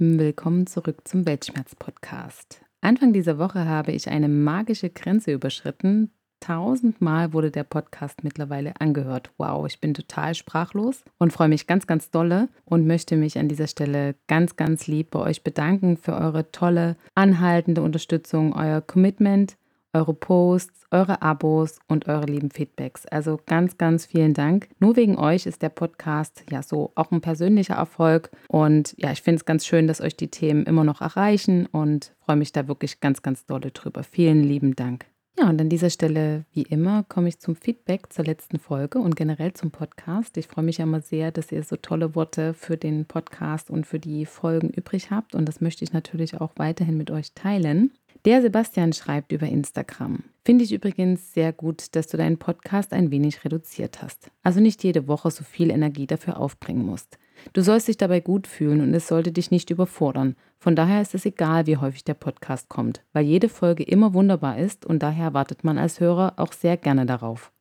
Lieben, willkommen zurück zum Weltschmerz-Podcast. Anfang dieser Woche habe ich eine magische Grenze überschritten. Tausendmal wurde der Podcast mittlerweile angehört. Wow, ich bin total sprachlos und freue mich ganz, ganz dolle und möchte mich an dieser Stelle ganz, ganz lieb bei euch bedanken für eure tolle, anhaltende Unterstützung, euer Commitment eure Posts, eure Abos und eure lieben Feedbacks. Also ganz, ganz vielen Dank. Nur wegen euch ist der Podcast ja so auch ein persönlicher Erfolg. Und ja, ich finde es ganz schön, dass euch die Themen immer noch erreichen und freue mich da wirklich ganz, ganz dolle drüber. Vielen lieben Dank. Ja, und an dieser Stelle, wie immer, komme ich zum Feedback zur letzten Folge und generell zum Podcast. Ich freue mich ja immer sehr, dass ihr so tolle Worte für den Podcast und für die Folgen übrig habt. Und das möchte ich natürlich auch weiterhin mit euch teilen. Der Sebastian schreibt über Instagram. Finde ich übrigens sehr gut, dass du deinen Podcast ein wenig reduziert hast. Also nicht jede Woche so viel Energie dafür aufbringen musst. Du sollst dich dabei gut fühlen und es sollte dich nicht überfordern. Von daher ist es egal, wie häufig der Podcast kommt, weil jede Folge immer wunderbar ist und daher wartet man als Hörer auch sehr gerne darauf.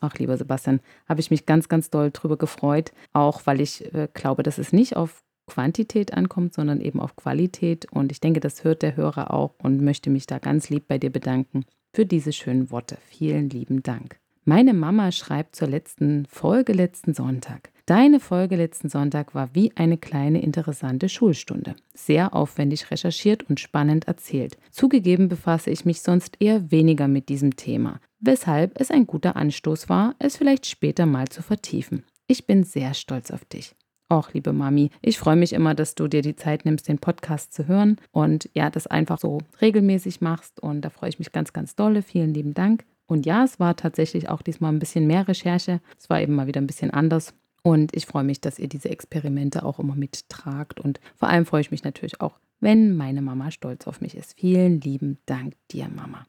Ach, lieber Sebastian, habe ich mich ganz, ganz doll drüber gefreut, auch weil ich äh, glaube, dass es nicht auf Quantität ankommt, sondern eben auf Qualität. Und ich denke, das hört der Hörer auch und möchte mich da ganz lieb bei dir bedanken für diese schönen Worte. Vielen lieben Dank. Meine Mama schreibt zur letzten Folge letzten Sonntag. Deine Folge letzten Sonntag war wie eine kleine interessante Schulstunde. Sehr aufwendig recherchiert und spannend erzählt. Zugegeben befasse ich mich sonst eher weniger mit diesem Thema, weshalb es ein guter Anstoß war, es vielleicht später mal zu vertiefen. Ich bin sehr stolz auf dich. Och, liebe Mami, ich freue mich immer, dass du dir die Zeit nimmst, den Podcast zu hören und ja, das einfach so regelmäßig machst. Und da freue ich mich ganz, ganz dolle. Vielen lieben Dank. Und ja, es war tatsächlich auch diesmal ein bisschen mehr Recherche. Es war eben mal wieder ein bisschen anders. Und ich freue mich, dass ihr diese Experimente auch immer mittragt. Und vor allem freue ich mich natürlich auch, wenn meine Mama stolz auf mich ist. Vielen lieben Dank dir, Mama.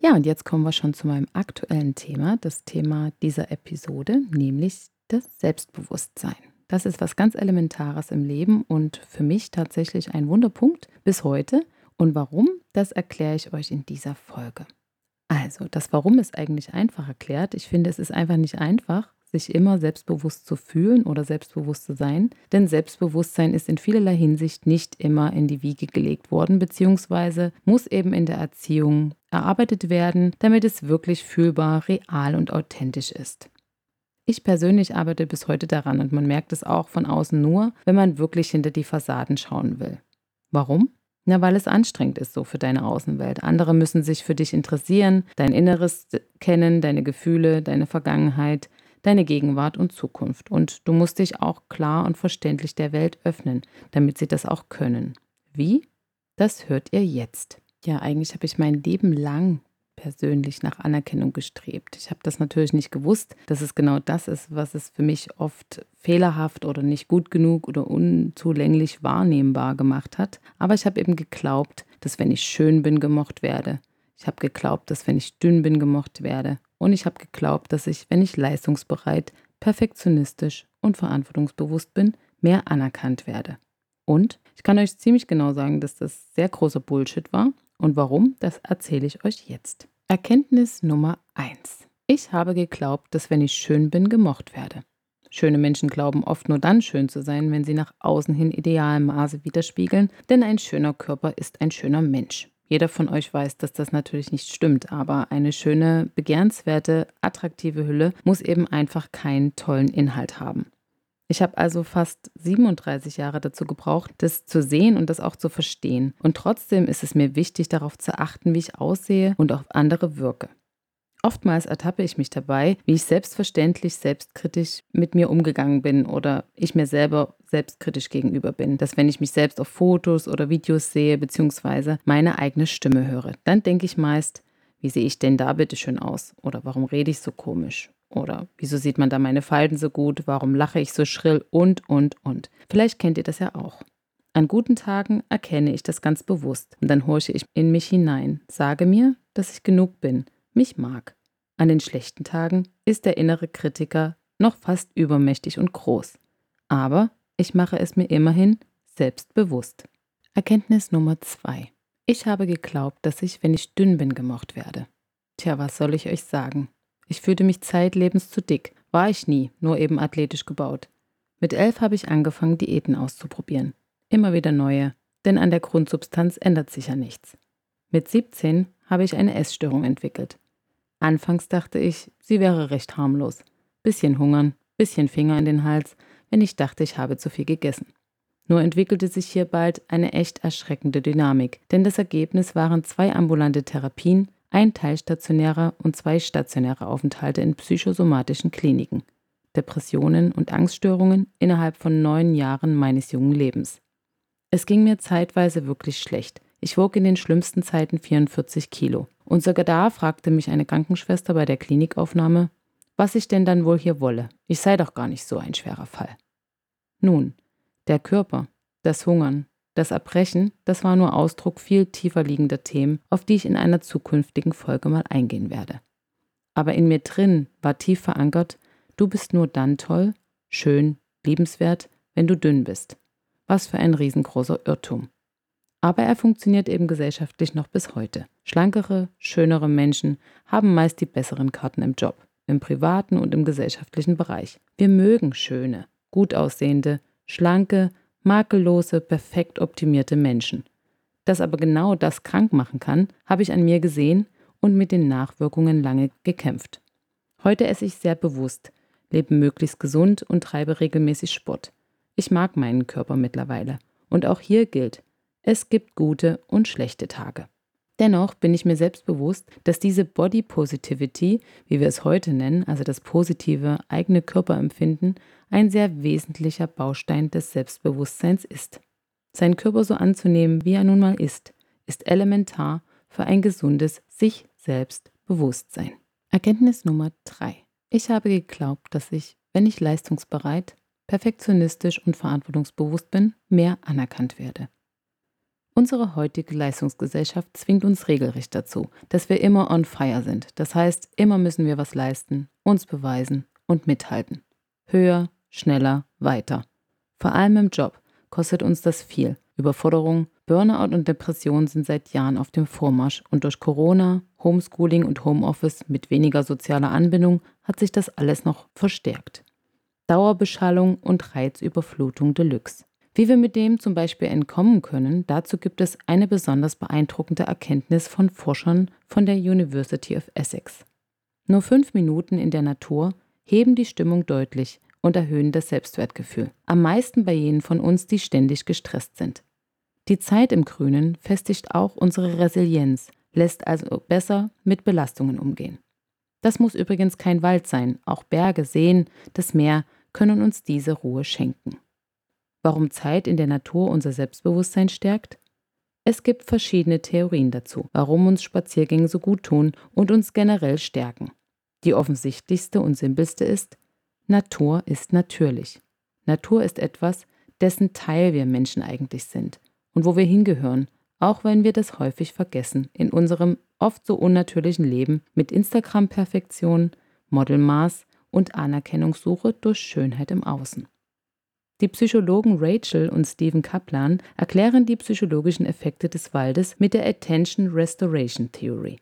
Ja, und jetzt kommen wir schon zu meinem aktuellen Thema, das Thema dieser Episode, nämlich das Selbstbewusstsein. Das ist was ganz Elementares im Leben und für mich tatsächlich ein Wunderpunkt bis heute. Und warum, das erkläre ich euch in dieser Folge. Also, das Warum ist eigentlich einfach erklärt. Ich finde, es ist einfach nicht einfach, sich immer selbstbewusst zu fühlen oder selbstbewusst zu sein, denn Selbstbewusstsein ist in vielerlei Hinsicht nicht immer in die Wiege gelegt worden, beziehungsweise muss eben in der Erziehung erarbeitet werden, damit es wirklich fühlbar, real und authentisch ist. Ich persönlich arbeite bis heute daran und man merkt es auch von außen nur, wenn man wirklich hinter die Fassaden schauen will. Warum? Na, weil es anstrengend ist so für deine Außenwelt. Andere müssen sich für dich interessieren, dein Inneres kennen, deine Gefühle, deine Vergangenheit, deine Gegenwart und Zukunft. Und du musst dich auch klar und verständlich der Welt öffnen, damit sie das auch können. Wie? Das hört ihr jetzt. Ja, eigentlich habe ich mein Leben lang persönlich nach Anerkennung gestrebt. Ich habe das natürlich nicht gewusst, dass es genau das ist, was es für mich oft fehlerhaft oder nicht gut genug oder unzulänglich wahrnehmbar gemacht hat. Aber ich habe eben geglaubt, dass wenn ich schön bin, gemocht werde. Ich habe geglaubt, dass wenn ich dünn bin, gemocht werde. Und ich habe geglaubt, dass ich, wenn ich leistungsbereit, perfektionistisch und verantwortungsbewusst bin, mehr anerkannt werde. Und ich kann euch ziemlich genau sagen, dass das sehr großer Bullshit war und warum, das erzähle ich euch jetzt. Erkenntnis Nummer 1. Ich habe geglaubt, dass wenn ich schön bin, gemocht werde. Schöne Menschen glauben oft nur dann schön zu sein, wenn sie nach außen hin idealem Maße widerspiegeln, denn ein schöner Körper ist ein schöner Mensch. Jeder von euch weiß, dass das natürlich nicht stimmt, aber eine schöne, begehrenswerte, attraktive Hülle muss eben einfach keinen tollen Inhalt haben. Ich habe also fast 37 Jahre dazu gebraucht, das zu sehen und das auch zu verstehen. Und trotzdem ist es mir wichtig, darauf zu achten, wie ich aussehe und auf andere wirke. Oftmals ertappe ich mich dabei, wie ich selbstverständlich selbstkritisch mit mir umgegangen bin oder ich mir selber selbstkritisch gegenüber bin. Dass wenn ich mich selbst auf Fotos oder Videos sehe, beziehungsweise meine eigene Stimme höre, dann denke ich meist, Wie sehe ich denn da bitte schön aus? Oder warum rede ich so komisch? Oder wieso sieht man da meine Falten so gut? Warum lache ich so schrill? Und, und, und. Vielleicht kennt ihr das ja auch. An guten Tagen erkenne ich das ganz bewusst und dann horche ich in mich hinein, sage mir, dass ich genug bin, mich mag. An den schlechten Tagen ist der innere Kritiker noch fast übermächtig und groß. Aber ich mache es mir immerhin selbstbewusst. Erkenntnis Nummer zwei. Ich habe geglaubt, dass ich, wenn ich dünn bin, gemocht werde. Tja, was soll ich euch sagen? Ich fühlte mich zeitlebens zu dick. War ich nie, nur eben athletisch gebaut. Mit elf habe ich angefangen, Diäten auszuprobieren. Immer wieder neue, denn an der Grundsubstanz ändert sich ja nichts. Mit 17 habe ich eine Essstörung entwickelt. Anfangs dachte ich, sie wäre recht harmlos. Bisschen hungern, bisschen Finger in den Hals, wenn ich dachte, ich habe zu viel gegessen. Nur entwickelte sich hier bald eine echt erschreckende Dynamik, denn das Ergebnis waren zwei ambulante Therapien, ein teilstationärer und zwei stationäre Aufenthalte in psychosomatischen Kliniken, Depressionen und Angststörungen innerhalb von neun Jahren meines jungen Lebens. Es ging mir zeitweise wirklich schlecht. Ich wog in den schlimmsten Zeiten 44 Kilo. Und sogar da fragte mich eine Krankenschwester bei der Klinikaufnahme, was ich denn dann wohl hier wolle. Ich sei doch gar nicht so ein schwerer Fall. Nun, der Körper, das Hungern, das Erbrechen, das war nur Ausdruck viel tiefer liegender Themen, auf die ich in einer zukünftigen Folge mal eingehen werde. Aber in mir drin war tief verankert, du bist nur dann toll, schön, liebenswert, wenn du dünn bist. Was für ein riesengroßer Irrtum. Aber er funktioniert eben gesellschaftlich noch bis heute. Schlankere, schönere Menschen haben meist die besseren Karten im Job, im privaten und im gesellschaftlichen Bereich. Wir mögen schöne, gut aussehende, schlanke, makellose, perfekt optimierte Menschen. Dass aber genau das krank machen kann, habe ich an mir gesehen und mit den Nachwirkungen lange gekämpft. Heute esse ich sehr bewusst, lebe möglichst gesund und treibe regelmäßig Sport. Ich mag meinen Körper mittlerweile. Und auch hier gilt, es gibt gute und schlechte Tage. Dennoch bin ich mir selbst bewusst, dass diese Body Positivity, wie wir es heute nennen, also das positive eigene Körperempfinden, ein sehr wesentlicher Baustein des Selbstbewusstseins ist. Seinen Körper so anzunehmen, wie er nun mal ist, ist elementar für ein gesundes sich selbst Bewusstsein. Erkenntnis Nummer 3. Ich habe geglaubt, dass ich, wenn ich leistungsbereit, perfektionistisch und verantwortungsbewusst bin, mehr anerkannt werde. Unsere heutige Leistungsgesellschaft zwingt uns regelrecht dazu, dass wir immer on fire sind. Das heißt, immer müssen wir was leisten, uns beweisen und mithalten. Höher, schneller, weiter. Vor allem im Job kostet uns das viel. Überforderung, Burnout und Depression sind seit Jahren auf dem Vormarsch und durch Corona, Homeschooling und Homeoffice mit weniger sozialer Anbindung hat sich das alles noch verstärkt. Dauerbeschallung und Reizüberflutung Deluxe. Wie wir mit dem zum Beispiel entkommen können, dazu gibt es eine besonders beeindruckende Erkenntnis von Forschern von der University of Essex. Nur fünf Minuten in der Natur heben die Stimmung deutlich und erhöhen das Selbstwertgefühl. Am meisten bei jenen von uns, die ständig gestresst sind. Die Zeit im Grünen festigt auch unsere Resilienz, lässt also besser mit Belastungen umgehen. Das muss übrigens kein Wald sein, auch Berge, Seen, das Meer können uns diese Ruhe schenken warum Zeit in der Natur unser Selbstbewusstsein stärkt? Es gibt verschiedene Theorien dazu, warum uns Spaziergänge so gut tun und uns generell stärken. Die offensichtlichste und simpelste ist, Natur ist natürlich. Natur ist etwas, dessen Teil wir Menschen eigentlich sind und wo wir hingehören, auch wenn wir das häufig vergessen in unserem oft so unnatürlichen Leben mit Instagram-Perfektion, Modelmaß und Anerkennungssuche durch Schönheit im Außen. Die Psychologen Rachel und Stephen Kaplan erklären die psychologischen Effekte des Waldes mit der Attention Restoration Theory.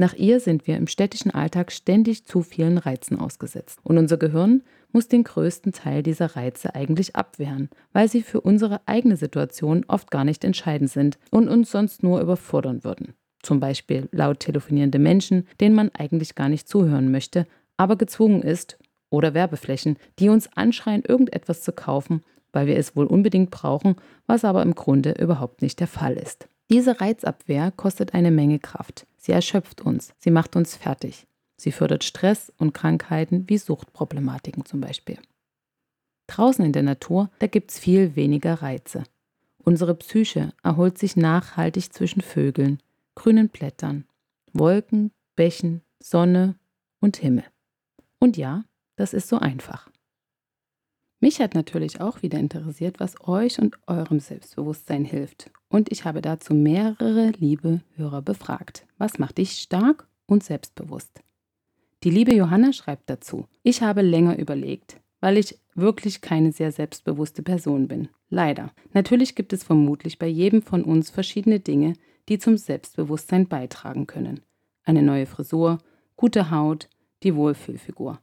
Nach ihr sind wir im städtischen Alltag ständig zu vielen Reizen ausgesetzt und unser Gehirn muss den größten Teil dieser Reize eigentlich abwehren, weil sie für unsere eigene Situation oft gar nicht entscheidend sind und uns sonst nur überfordern würden. Zum Beispiel laut telefonierende Menschen, denen man eigentlich gar nicht zuhören möchte, aber gezwungen ist, oder Werbeflächen, die uns anschreien, irgendetwas zu kaufen, weil wir es wohl unbedingt brauchen, was aber im Grunde überhaupt nicht der Fall ist. Diese Reizabwehr kostet eine Menge Kraft. Sie erschöpft uns, sie macht uns fertig. Sie fördert Stress und Krankheiten wie Suchtproblematiken zum Beispiel. Draußen in der Natur, da gibt es viel weniger Reize. Unsere Psyche erholt sich nachhaltig zwischen Vögeln, grünen Blättern, Wolken, Bächen, Sonne und Himmel. Und ja, das ist so einfach. Mich hat natürlich auch wieder interessiert, was euch und eurem Selbstbewusstsein hilft. Und ich habe dazu mehrere liebe Hörer befragt. Was macht dich stark und selbstbewusst? Die liebe Johanna schreibt dazu, ich habe länger überlegt, weil ich wirklich keine sehr selbstbewusste Person bin. Leider. Natürlich gibt es vermutlich bei jedem von uns verschiedene Dinge, die zum Selbstbewusstsein beitragen können. Eine neue Frisur, gute Haut, die Wohlfühlfigur.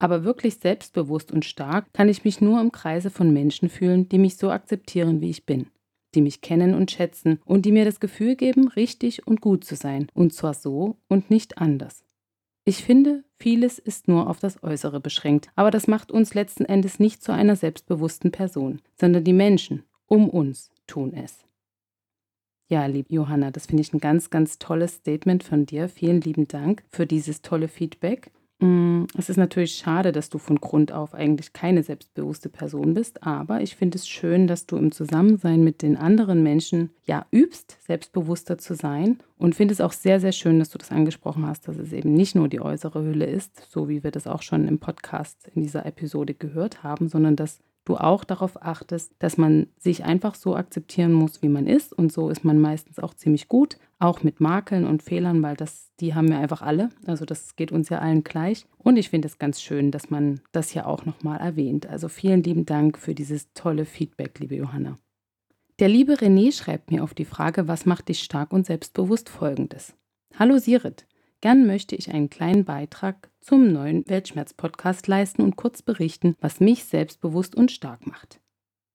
Aber wirklich selbstbewusst und stark kann ich mich nur im Kreise von Menschen fühlen, die mich so akzeptieren, wie ich bin, die mich kennen und schätzen und die mir das Gefühl geben, richtig und gut zu sein, und zwar so und nicht anders. Ich finde, vieles ist nur auf das Äußere beschränkt, aber das macht uns letzten Endes nicht zu einer selbstbewussten Person, sondern die Menschen um uns tun es. Ja, liebe Johanna, das finde ich ein ganz, ganz tolles Statement von dir. Vielen lieben Dank für dieses tolle Feedback. Mm, es ist natürlich schade, dass du von Grund auf eigentlich keine selbstbewusste Person bist, aber ich finde es schön, dass du im Zusammensein mit den anderen Menschen ja übst, selbstbewusster zu sein und finde es auch sehr, sehr schön, dass du das angesprochen hast, dass es eben nicht nur die äußere Hülle ist, so wie wir das auch schon im Podcast in dieser Episode gehört haben, sondern dass du auch darauf achtest, dass man sich einfach so akzeptieren muss, wie man ist. Und so ist man meistens auch ziemlich gut, auch mit Makeln und Fehlern, weil das, die haben wir einfach alle. Also das geht uns ja allen gleich. Und ich finde es ganz schön, dass man das hier auch nochmal erwähnt. Also vielen lieben Dank für dieses tolle Feedback, liebe Johanna. Der liebe René schreibt mir auf die Frage, was macht dich stark und selbstbewusst folgendes. Hallo Sirit, Gern möchte ich einen kleinen Beitrag zum neuen Weltschmerz-Podcast leisten und kurz berichten, was mich selbstbewusst und stark macht.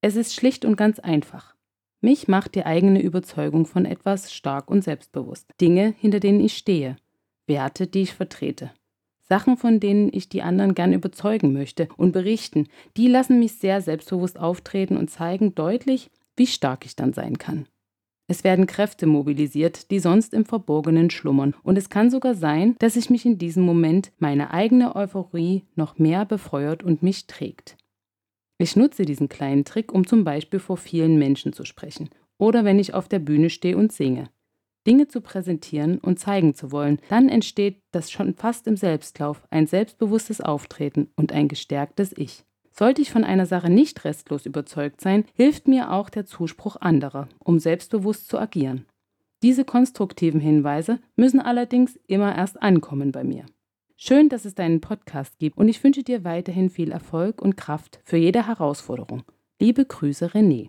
Es ist schlicht und ganz einfach. Mich macht die eigene Überzeugung von etwas stark und selbstbewusst. Dinge, hinter denen ich stehe. Werte, die ich vertrete. Sachen, von denen ich die anderen gern überzeugen möchte und berichten, die lassen mich sehr selbstbewusst auftreten und zeigen deutlich, wie stark ich dann sein kann. Es werden Kräfte mobilisiert, die sonst im Verborgenen schlummern. Und es kann sogar sein, dass ich mich in diesem Moment meine eigene Euphorie noch mehr befeuert und mich trägt. Ich nutze diesen kleinen Trick, um zum Beispiel vor vielen Menschen zu sprechen oder wenn ich auf der Bühne stehe und singe. Dinge zu präsentieren und zeigen zu wollen, dann entsteht das schon fast im Selbstlauf, ein selbstbewusstes Auftreten und ein gestärktes Ich. Sollte ich von einer Sache nicht restlos überzeugt sein, hilft mir auch der Zuspruch anderer, um selbstbewusst zu agieren. Diese konstruktiven Hinweise müssen allerdings immer erst ankommen bei mir. Schön, dass es deinen Podcast gibt und ich wünsche dir weiterhin viel Erfolg und Kraft für jede Herausforderung. Liebe Grüße, René.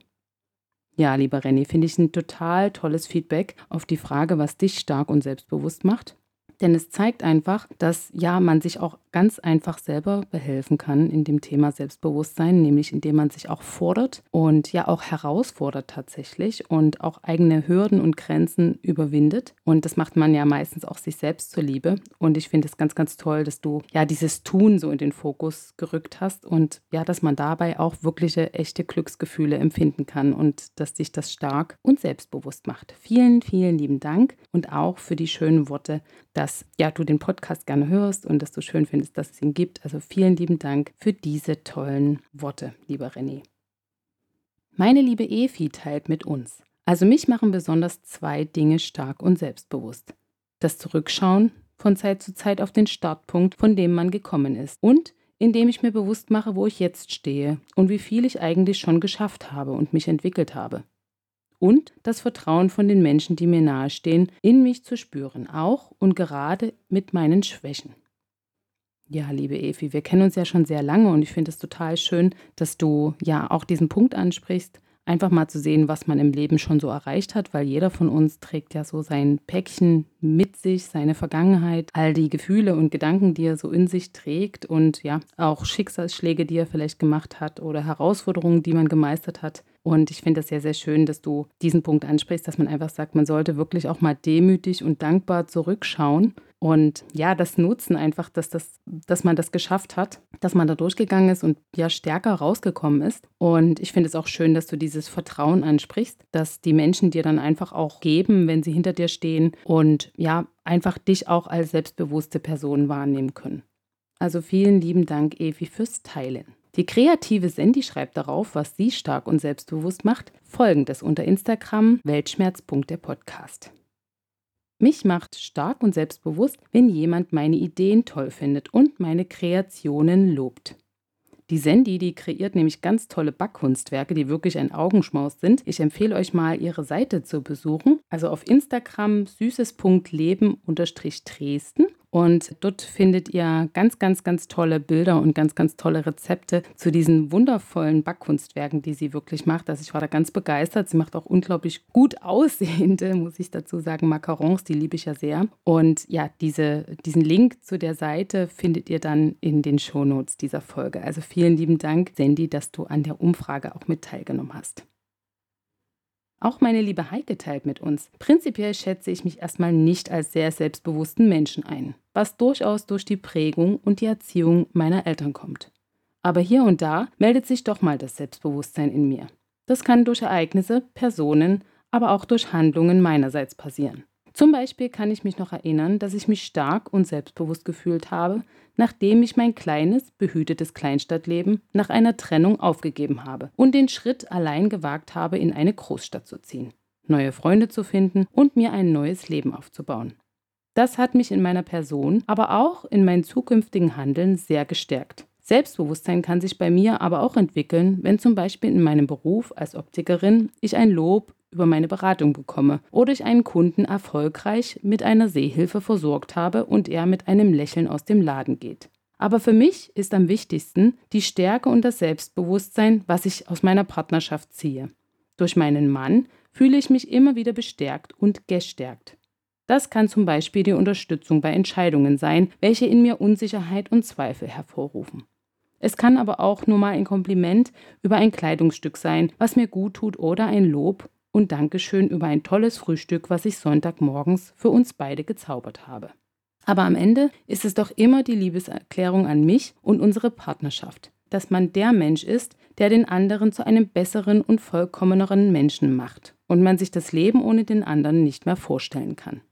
Ja, lieber René, finde ich ein total tolles Feedback auf die Frage, was dich stark und selbstbewusst macht. Denn es zeigt einfach, dass ja, man sich auch ganz einfach selber behelfen kann in dem Thema Selbstbewusstsein, nämlich indem man sich auch fordert und ja auch herausfordert tatsächlich und auch eigene Hürden und Grenzen überwindet. Und das macht man ja meistens auch sich selbst zuliebe. Und ich finde es ganz, ganz toll, dass du ja dieses Tun so in den Fokus gerückt hast und ja, dass man dabei auch wirkliche, echte Glücksgefühle empfinden kann und dass dich das stark und selbstbewusst macht. Vielen, vielen lieben Dank und auch für die schönen Worte, dass ja du den Podcast gerne hörst und dass du schön findest, dass es ihn gibt. Also vielen lieben Dank für diese tollen Worte, lieber René. Meine liebe Efi teilt mit uns. Also mich machen besonders zwei Dinge stark und selbstbewusst. Das Zurückschauen von Zeit zu Zeit auf den Startpunkt, von dem man gekommen ist. Und indem ich mir bewusst mache, wo ich jetzt stehe und wie viel ich eigentlich schon geschafft habe und mich entwickelt habe und das Vertrauen von den Menschen, die mir nahestehen, in mich zu spüren, auch und gerade mit meinen Schwächen. Ja, liebe Evi, wir kennen uns ja schon sehr lange und ich finde es total schön, dass du ja auch diesen Punkt ansprichst, einfach mal zu sehen, was man im Leben schon so erreicht hat, weil jeder von uns trägt ja so sein Päckchen mit sich, seine Vergangenheit, all die Gefühle und Gedanken, die er so in sich trägt und ja, auch Schicksalsschläge, die er vielleicht gemacht hat oder Herausforderungen, die man gemeistert hat. Und ich finde das sehr, sehr schön, dass du diesen Punkt ansprichst, dass man einfach sagt, man sollte wirklich auch mal demütig und dankbar zurückschauen und ja, das Nutzen einfach, dass, das, dass man das geschafft hat, dass man da durchgegangen ist und ja stärker rausgekommen ist. Und ich finde es auch schön, dass du dieses Vertrauen ansprichst, dass die Menschen dir dann einfach auch geben, wenn sie hinter dir stehen und ja, einfach dich auch als selbstbewusste Person wahrnehmen können. Also vielen lieben Dank, Evi, fürs Teilen. Die kreative Sandy schreibt darauf, was sie stark und selbstbewusst macht, folgendes unter Instagram weltschmerz.der Podcast. Mich macht stark und selbstbewusst, wenn jemand meine Ideen toll findet und meine Kreationen lobt. Die Sandy, die kreiert nämlich ganz tolle Backkunstwerke, die wirklich ein Augenschmaus sind. Ich empfehle euch mal, ihre Seite zu besuchen. Also auf Instagram süßes.leben-dresden. Und dort findet ihr ganz, ganz, ganz tolle Bilder und ganz, ganz tolle Rezepte zu diesen wundervollen Backkunstwerken, die sie wirklich macht. Also ich war da ganz begeistert. Sie macht auch unglaublich gut aussehende, muss ich dazu sagen, Macarons, die liebe ich ja sehr. Und ja, diese, diesen Link zu der Seite findet ihr dann in den Shownotes dieser Folge. Also vielen lieben Dank, Sandy, dass du an der Umfrage auch mit teilgenommen hast. Auch meine liebe Heike teilt mit uns. Prinzipiell schätze ich mich erstmal nicht als sehr selbstbewussten Menschen ein, was durchaus durch die Prägung und die Erziehung meiner Eltern kommt. Aber hier und da meldet sich doch mal das Selbstbewusstsein in mir. Das kann durch Ereignisse, Personen, aber auch durch Handlungen meinerseits passieren. Zum Beispiel kann ich mich noch erinnern, dass ich mich stark und selbstbewusst gefühlt habe, nachdem ich mein kleines, behütetes Kleinstadtleben nach einer Trennung aufgegeben habe und den Schritt allein gewagt habe, in eine Großstadt zu ziehen, neue Freunde zu finden und mir ein neues Leben aufzubauen. Das hat mich in meiner Person, aber auch in meinem zukünftigen Handeln sehr gestärkt. Selbstbewusstsein kann sich bei mir aber auch entwickeln, wenn zum Beispiel in meinem Beruf als Optikerin ich ein Lob über meine Beratung bekomme oder ich einen Kunden erfolgreich mit einer Sehhilfe versorgt habe und er mit einem Lächeln aus dem Laden geht. Aber für mich ist am wichtigsten die Stärke und das Selbstbewusstsein, was ich aus meiner Partnerschaft ziehe. Durch meinen Mann fühle ich mich immer wieder bestärkt und gestärkt. Das kann zum Beispiel die Unterstützung bei Entscheidungen sein, welche in mir Unsicherheit und Zweifel hervorrufen. Es kann aber auch nur mal ein Kompliment über ein Kleidungsstück sein, was mir gut tut oder ein Lob und Dankeschön über ein tolles Frühstück, was ich Sonntagmorgens für uns beide gezaubert habe. Aber am Ende ist es doch immer die Liebeserklärung an mich und unsere Partnerschaft, dass man der Mensch ist, der den anderen zu einem besseren und vollkommeneren Menschen macht und man sich das Leben ohne den anderen nicht mehr vorstellen kann.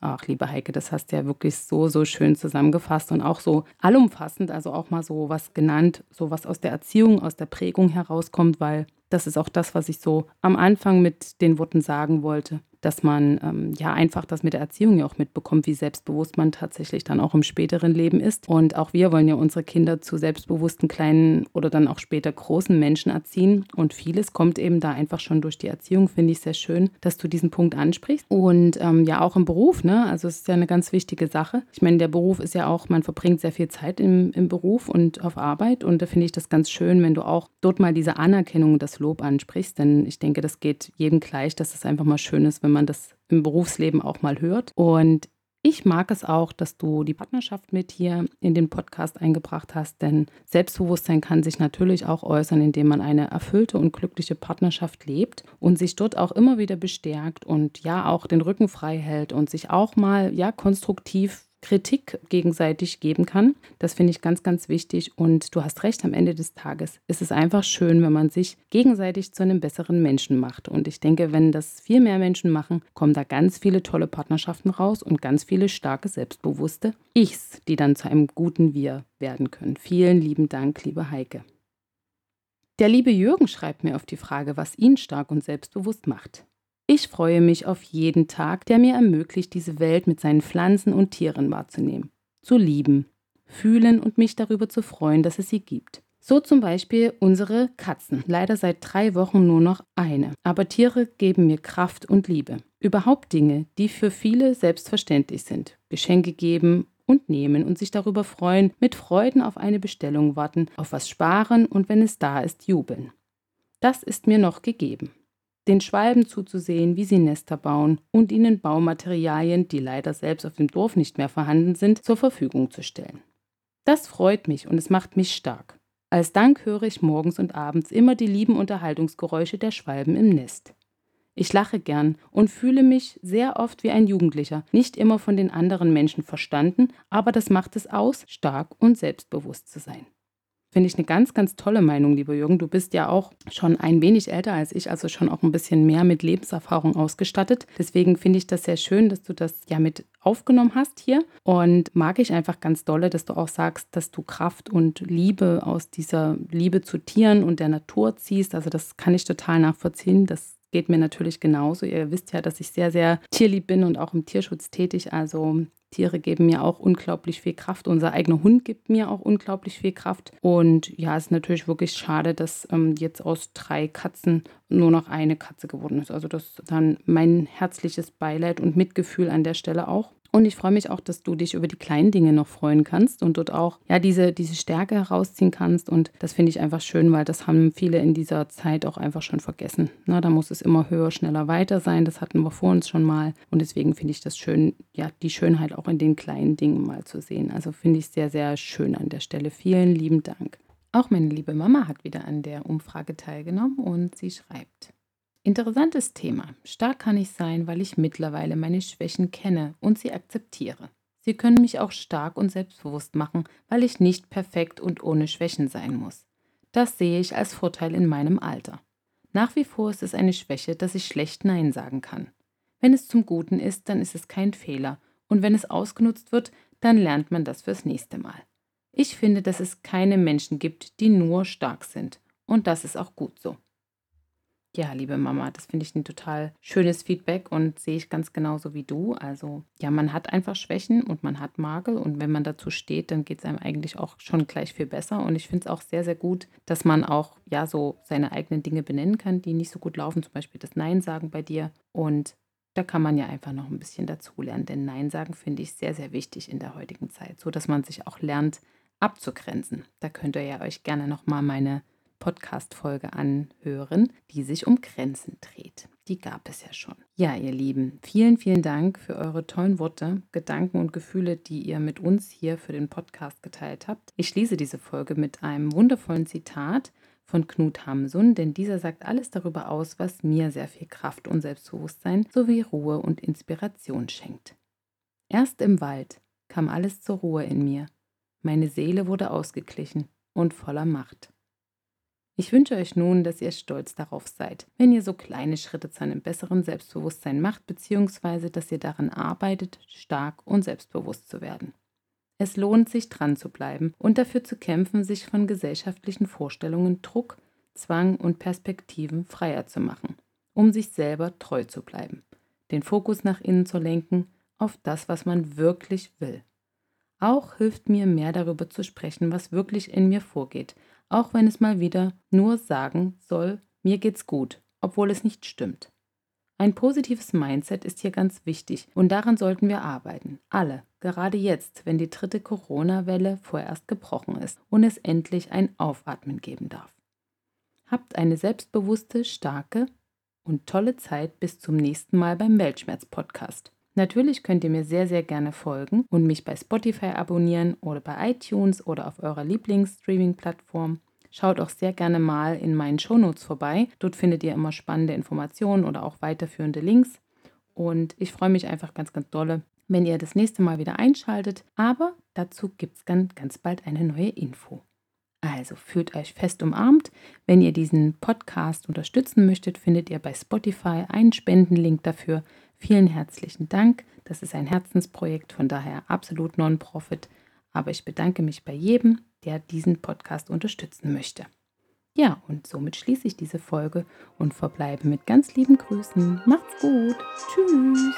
Ach, liebe Heike, das hast du ja wirklich so, so schön zusammengefasst und auch so allumfassend, also auch mal so was genannt, so was aus der Erziehung, aus der Prägung herauskommt, weil das ist auch das, was ich so am Anfang mit den Worten sagen wollte dass man ähm, ja einfach das mit der Erziehung ja auch mitbekommt, wie selbstbewusst man tatsächlich dann auch im späteren Leben ist. Und auch wir wollen ja unsere Kinder zu selbstbewussten kleinen oder dann auch später großen Menschen erziehen. Und vieles kommt eben da einfach schon durch die Erziehung, finde ich sehr schön, dass du diesen Punkt ansprichst. Und ähm, ja, auch im Beruf, ne? Also es ist ja eine ganz wichtige Sache. Ich meine, der Beruf ist ja auch, man verbringt sehr viel Zeit im, im Beruf und auf Arbeit. Und da finde ich das ganz schön, wenn du auch dort mal diese Anerkennung und das Lob ansprichst. Denn ich denke, das geht jedem gleich, dass es einfach mal schön ist, wenn man man das im Berufsleben auch mal hört. Und ich mag es auch, dass du die Partnerschaft mit hier in den Podcast eingebracht hast, denn Selbstbewusstsein kann sich natürlich auch äußern, indem man eine erfüllte und glückliche Partnerschaft lebt und sich dort auch immer wieder bestärkt und ja auch den Rücken frei hält und sich auch mal ja konstruktiv Kritik gegenseitig geben kann. Das finde ich ganz, ganz wichtig. Und du hast recht, am Ende des Tages ist es einfach schön, wenn man sich gegenseitig zu einem besseren Menschen macht. Und ich denke, wenn das viel mehr Menschen machen, kommen da ganz viele tolle Partnerschaften raus und ganz viele starke, selbstbewusste Ichs, die dann zu einem guten Wir werden können. Vielen lieben Dank, liebe Heike. Der liebe Jürgen schreibt mir auf die Frage, was ihn stark und selbstbewusst macht. Ich freue mich auf jeden Tag, der mir ermöglicht, diese Welt mit seinen Pflanzen und Tieren wahrzunehmen, zu lieben, fühlen und mich darüber zu freuen, dass es sie gibt. So zum Beispiel unsere Katzen. Leider seit drei Wochen nur noch eine. Aber Tiere geben mir Kraft und Liebe. Überhaupt Dinge, die für viele selbstverständlich sind. Geschenke geben und nehmen und sich darüber freuen, mit Freuden auf eine Bestellung warten, auf was sparen und wenn es da ist, jubeln. Das ist mir noch gegeben den Schwalben zuzusehen, wie sie Nester bauen und ihnen Baumaterialien, die leider selbst auf dem Dorf nicht mehr vorhanden sind, zur Verfügung zu stellen. Das freut mich und es macht mich stark. Als Dank höre ich morgens und abends immer die lieben Unterhaltungsgeräusche der Schwalben im Nest. Ich lache gern und fühle mich sehr oft wie ein Jugendlicher, nicht immer von den anderen Menschen verstanden, aber das macht es aus, stark und selbstbewusst zu sein. Finde ich eine ganz, ganz tolle Meinung, lieber Jürgen. Du bist ja auch schon ein wenig älter als ich, also schon auch ein bisschen mehr mit Lebenserfahrung ausgestattet. Deswegen finde ich das sehr schön, dass du das ja mit aufgenommen hast hier. Und mag ich einfach ganz dolle, dass du auch sagst, dass du Kraft und Liebe aus dieser Liebe zu Tieren und der Natur ziehst. Also das kann ich total nachvollziehen. Das geht mir natürlich genauso. Ihr wisst ja, dass ich sehr, sehr tierlieb bin und auch im Tierschutz tätig. Also Tiere geben mir auch unglaublich viel Kraft. Unser eigener Hund gibt mir auch unglaublich viel Kraft. Und ja, es ist natürlich wirklich schade, dass ähm, jetzt aus drei Katzen nur noch eine Katze geworden ist. Also das dann mein herzliches Beileid und Mitgefühl an der Stelle auch. Und ich freue mich auch, dass du dich über die kleinen Dinge noch freuen kannst und dort auch ja diese, diese Stärke herausziehen kannst. Und das finde ich einfach schön, weil das haben viele in dieser Zeit auch einfach schon vergessen. Na, da muss es immer höher, schneller, weiter sein. Das hatten wir vor uns schon mal. Und deswegen finde ich das schön, ja, die Schönheit auch in den kleinen Dingen mal zu sehen. Also finde ich sehr, sehr schön an der Stelle. Vielen lieben Dank. Auch meine liebe Mama hat wieder an der Umfrage teilgenommen und sie schreibt. Interessantes Thema. Stark kann ich sein, weil ich mittlerweile meine Schwächen kenne und sie akzeptiere. Sie können mich auch stark und selbstbewusst machen, weil ich nicht perfekt und ohne Schwächen sein muss. Das sehe ich als Vorteil in meinem Alter. Nach wie vor ist es eine Schwäche, dass ich schlecht Nein sagen kann. Wenn es zum Guten ist, dann ist es kein Fehler, und wenn es ausgenutzt wird, dann lernt man das fürs nächste Mal. Ich finde, dass es keine Menschen gibt, die nur stark sind, und das ist auch gut so. Ja, liebe Mama, das finde ich ein total schönes Feedback und sehe ich ganz genauso wie du. Also ja, man hat einfach Schwächen und man hat Makel und wenn man dazu steht, dann geht es einem eigentlich auch schon gleich viel besser. Und ich finde es auch sehr, sehr gut, dass man auch ja so seine eigenen Dinge benennen kann, die nicht so gut laufen, zum Beispiel das Nein sagen bei dir. Und da kann man ja einfach noch ein bisschen dazulernen, denn Nein sagen finde ich sehr, sehr wichtig in der heutigen Zeit, so dass man sich auch lernt abzugrenzen. Da könnt ihr ja euch gerne nochmal meine Podcast-Folge anhören, die sich um Grenzen dreht. Die gab es ja schon. Ja, ihr Lieben, vielen, vielen Dank für eure tollen Worte, Gedanken und Gefühle, die ihr mit uns hier für den Podcast geteilt habt. Ich schließe diese Folge mit einem wundervollen Zitat von Knut Hamsun, denn dieser sagt alles darüber aus, was mir sehr viel Kraft und Selbstbewusstsein sowie Ruhe und Inspiration schenkt. Erst im Wald kam alles zur Ruhe in mir. Meine Seele wurde ausgeglichen und voller Macht. Ich wünsche euch nun, dass ihr stolz darauf seid, wenn ihr so kleine Schritte zu einem besseren Selbstbewusstsein macht, beziehungsweise dass ihr daran arbeitet, stark und selbstbewusst zu werden. Es lohnt sich dran zu bleiben und dafür zu kämpfen, sich von gesellschaftlichen Vorstellungen, Druck, Zwang und Perspektiven freier zu machen, um sich selber treu zu bleiben, den Fokus nach innen zu lenken auf das, was man wirklich will. Auch hilft mir mehr darüber zu sprechen, was wirklich in mir vorgeht, auch wenn es mal wieder nur sagen soll, mir geht's gut, obwohl es nicht stimmt. Ein positives Mindset ist hier ganz wichtig und daran sollten wir arbeiten. Alle, gerade jetzt, wenn die dritte Corona-Welle vorerst gebrochen ist und es endlich ein Aufatmen geben darf. Habt eine selbstbewusste, starke und tolle Zeit bis zum nächsten Mal beim Weltschmerz-Podcast. Natürlich könnt ihr mir sehr, sehr gerne folgen und mich bei Spotify abonnieren oder bei iTunes oder auf eurer Lieblingsstreaming-Plattform. Schaut auch sehr gerne mal in meinen Shownotes vorbei. Dort findet ihr immer spannende Informationen oder auch weiterführende Links. Und ich freue mich einfach ganz, ganz dolle, wenn ihr das nächste Mal wieder einschaltet. Aber dazu gibt es dann ganz bald eine neue Info. Also fühlt euch fest umarmt. Wenn ihr diesen Podcast unterstützen möchtet, findet ihr bei Spotify einen Spendenlink dafür. Vielen herzlichen Dank. Das ist ein Herzensprojekt, von daher absolut Non-Profit. Aber ich bedanke mich bei jedem, der diesen Podcast unterstützen möchte. Ja, und somit schließe ich diese Folge und verbleibe mit ganz lieben Grüßen. Macht's gut. Tschüss.